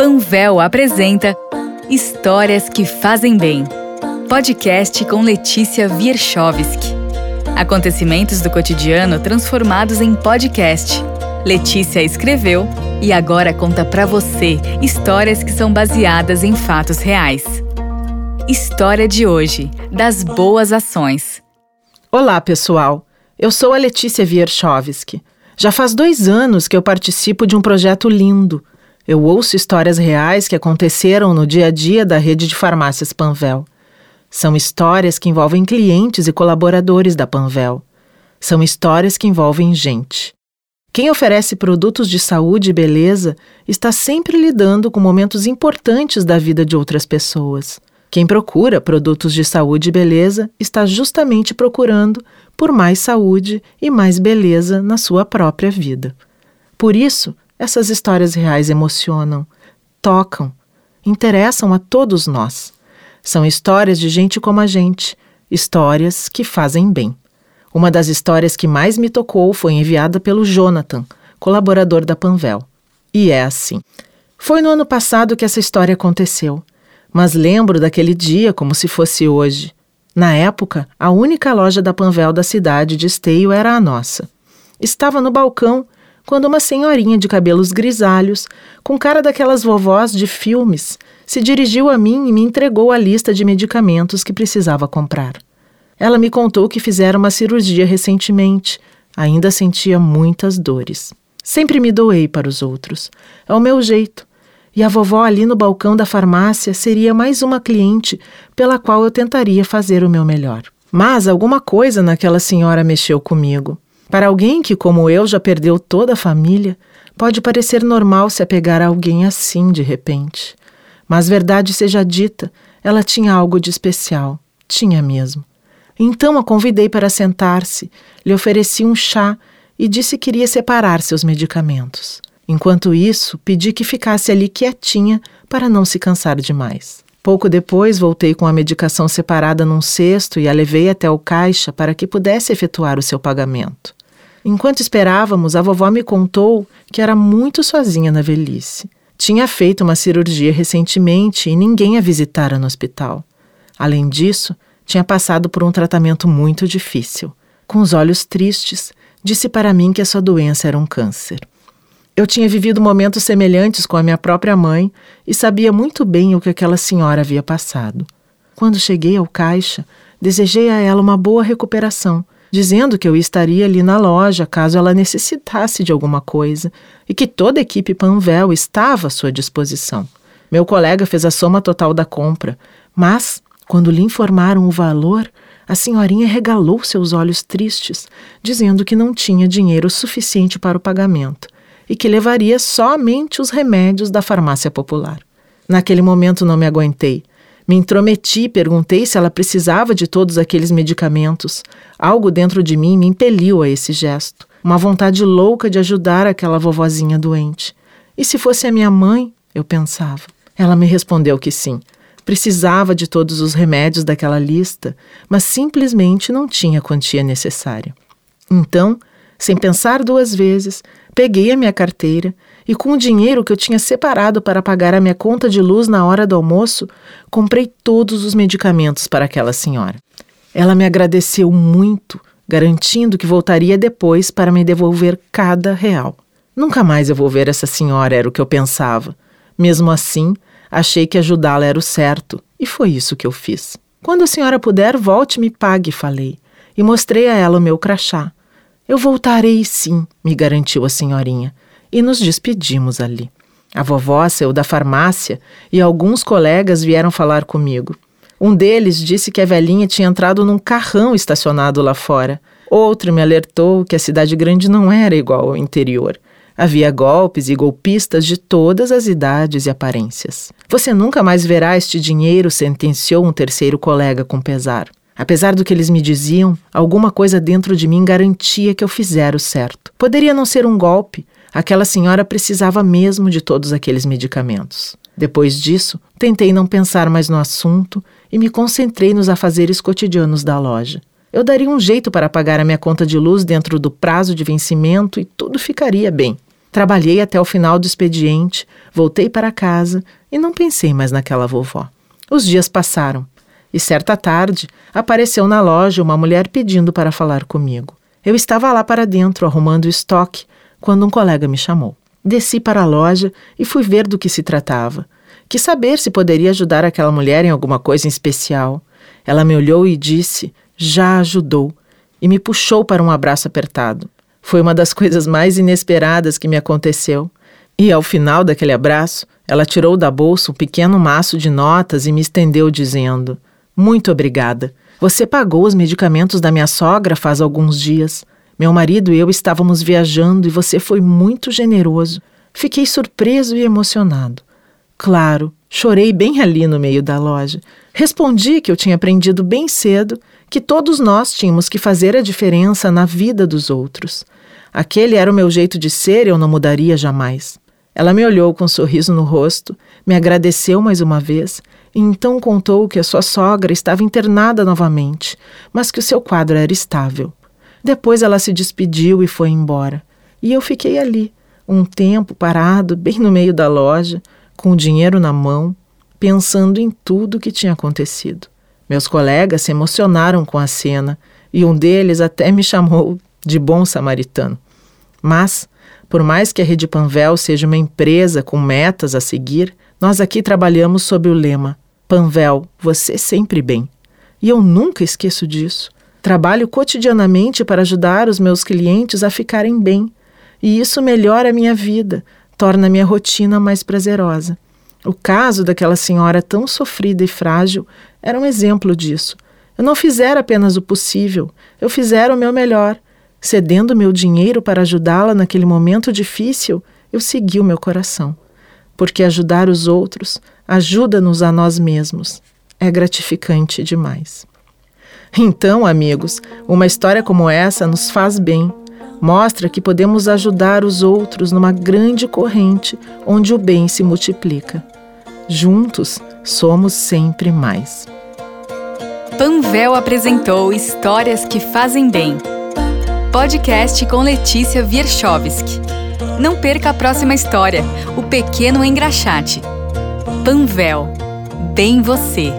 Panvel apresenta Histórias que Fazem Bem. Podcast com Letícia Wierchowski. Acontecimentos do cotidiano transformados em podcast. Letícia escreveu e agora conta para você histórias que são baseadas em fatos reais. História de hoje: das boas ações. Olá, pessoal. Eu sou a Letícia Wierchowski. Já faz dois anos que eu participo de um projeto lindo. Eu ouço histórias reais que aconteceram no dia a dia da rede de farmácias Panvel. São histórias que envolvem clientes e colaboradores da Panvel. São histórias que envolvem gente. Quem oferece produtos de saúde e beleza está sempre lidando com momentos importantes da vida de outras pessoas. Quem procura produtos de saúde e beleza está justamente procurando por mais saúde e mais beleza na sua própria vida. Por isso, essas histórias reais emocionam, tocam, interessam a todos nós. São histórias de gente como a gente, histórias que fazem bem. Uma das histórias que mais me tocou foi enviada pelo Jonathan, colaborador da Panvel. E é assim. Foi no ano passado que essa história aconteceu mas lembro daquele dia como se fosse hoje. Na época, a única loja da Panvel da cidade de Esteio era a nossa. Estava no balcão quando uma senhorinha de cabelos grisalhos, com cara daquelas vovós de filmes, se dirigiu a mim e me entregou a lista de medicamentos que precisava comprar. Ela me contou que fizera uma cirurgia recentemente, ainda sentia muitas dores. Sempre me doei para os outros. É o meu jeito. E a vovó ali no balcão da farmácia seria mais uma cliente pela qual eu tentaria fazer o meu melhor. Mas alguma coisa naquela senhora mexeu comigo. Para alguém que, como eu, já perdeu toda a família, pode parecer normal se apegar a alguém assim de repente. Mas verdade seja dita, ela tinha algo de especial. Tinha mesmo. Então a convidei para sentar-se, lhe ofereci um chá e disse que iria separar seus medicamentos. Enquanto isso, pedi que ficasse ali quietinha para não se cansar demais. Pouco depois, voltei com a medicação separada num cesto e a levei até o caixa para que pudesse efetuar o seu pagamento. Enquanto esperávamos, a vovó me contou que era muito sozinha na velhice. Tinha feito uma cirurgia recentemente e ninguém a visitara no hospital. Além disso, tinha passado por um tratamento muito difícil. Com os olhos tristes, disse para mim que a sua doença era um câncer. Eu tinha vivido momentos semelhantes com a minha própria mãe e sabia muito bem o que aquela senhora havia passado. Quando cheguei ao caixa, desejei a ela uma boa recuperação, dizendo que eu estaria ali na loja caso ela necessitasse de alguma coisa e que toda a equipe Panvel estava à sua disposição. Meu colega fez a soma total da compra, mas, quando lhe informaram o valor, a senhorinha regalou seus olhos tristes, dizendo que não tinha dinheiro suficiente para o pagamento e que levaria somente os remédios da farmácia popular. Naquele momento não me aguentei. Me intrometi perguntei se ela precisava de todos aqueles medicamentos. Algo dentro de mim me impeliu a esse gesto. Uma vontade louca de ajudar aquela vovozinha doente. E se fosse a minha mãe? Eu pensava. Ela me respondeu que sim. Precisava de todos os remédios daquela lista, mas simplesmente não tinha a quantia necessária. Então, sem pensar duas vezes, Peguei a minha carteira e, com o dinheiro que eu tinha separado para pagar a minha conta de luz na hora do almoço, comprei todos os medicamentos para aquela senhora. Ela me agradeceu muito, garantindo que voltaria depois para me devolver cada real. Nunca mais eu vou ver essa senhora, era o que eu pensava. Mesmo assim, achei que ajudá-la era o certo, e foi isso que eu fiz. Quando a senhora puder, volte e me pague, falei, e mostrei a ela o meu crachá. Eu voltarei sim, me garantiu a senhorinha, e nos despedimos ali. A vovó saiu da farmácia e alguns colegas vieram falar comigo. Um deles disse que a velhinha tinha entrado num carrão estacionado lá fora. Outro me alertou que a cidade grande não era igual ao interior. Havia golpes e golpistas de todas as idades e aparências. Você nunca mais verá este dinheiro, sentenciou um terceiro colega com pesar. Apesar do que eles me diziam, alguma coisa dentro de mim garantia que eu fizera o certo. Poderia não ser um golpe, aquela senhora precisava mesmo de todos aqueles medicamentos. Depois disso, tentei não pensar mais no assunto e me concentrei nos afazeres cotidianos da loja. Eu daria um jeito para pagar a minha conta de luz dentro do prazo de vencimento e tudo ficaria bem. Trabalhei até o final do expediente, voltei para casa e não pensei mais naquela vovó. Os dias passaram e certa tarde apareceu na loja uma mulher pedindo para falar comigo. Eu estava lá para dentro arrumando o estoque quando um colega me chamou. Desci para a loja e fui ver do que se tratava. Quis saber se poderia ajudar aquela mulher em alguma coisa em especial. Ela me olhou e disse: Já ajudou, e me puxou para um abraço apertado. Foi uma das coisas mais inesperadas que me aconteceu. E ao final daquele abraço, ela tirou da bolsa um pequeno maço de notas e me estendeu, dizendo: Muito obrigada. Você pagou os medicamentos da minha sogra faz alguns dias. Meu marido e eu estávamos viajando e você foi muito generoso. Fiquei surpreso e emocionado. Claro, chorei bem ali no meio da loja. Respondi que eu tinha aprendido bem cedo que todos nós tínhamos que fazer a diferença na vida dos outros. Aquele era o meu jeito de ser e eu não mudaria jamais. Ela me olhou com um sorriso no rosto, me agradeceu mais uma vez então contou que a sua sogra estava internada novamente, mas que o seu quadro era estável. Depois ela se despediu e foi embora. E eu fiquei ali, um tempo parado, bem no meio da loja, com o dinheiro na mão, pensando em tudo o que tinha acontecido. Meus colegas se emocionaram com a cena e um deles até me chamou de bom samaritano. Mas, por mais que a Rede Panvel seja uma empresa com metas a seguir, nós aqui trabalhamos sob o lema Panvel, você sempre bem. E eu nunca esqueço disso. Trabalho cotidianamente para ajudar os meus clientes a ficarem bem, e isso melhora a minha vida, torna a minha rotina mais prazerosa. O caso daquela senhora tão sofrida e frágil era um exemplo disso. Eu não fizera apenas o possível, eu fizera o meu melhor. Cedendo meu dinheiro para ajudá-la naquele momento difícil, eu segui o meu coração. Porque ajudar os outros ajuda-nos a nós mesmos. É gratificante demais. Então, amigos, uma história como essa nos faz bem. Mostra que podemos ajudar os outros numa grande corrente onde o bem se multiplica. Juntos, somos sempre mais. Panvel apresentou Histórias que Fazem Bem. Podcast com Letícia Wierchowski. Não perca a próxima história, O Pequeno Engraxate. Panvel. Bem você.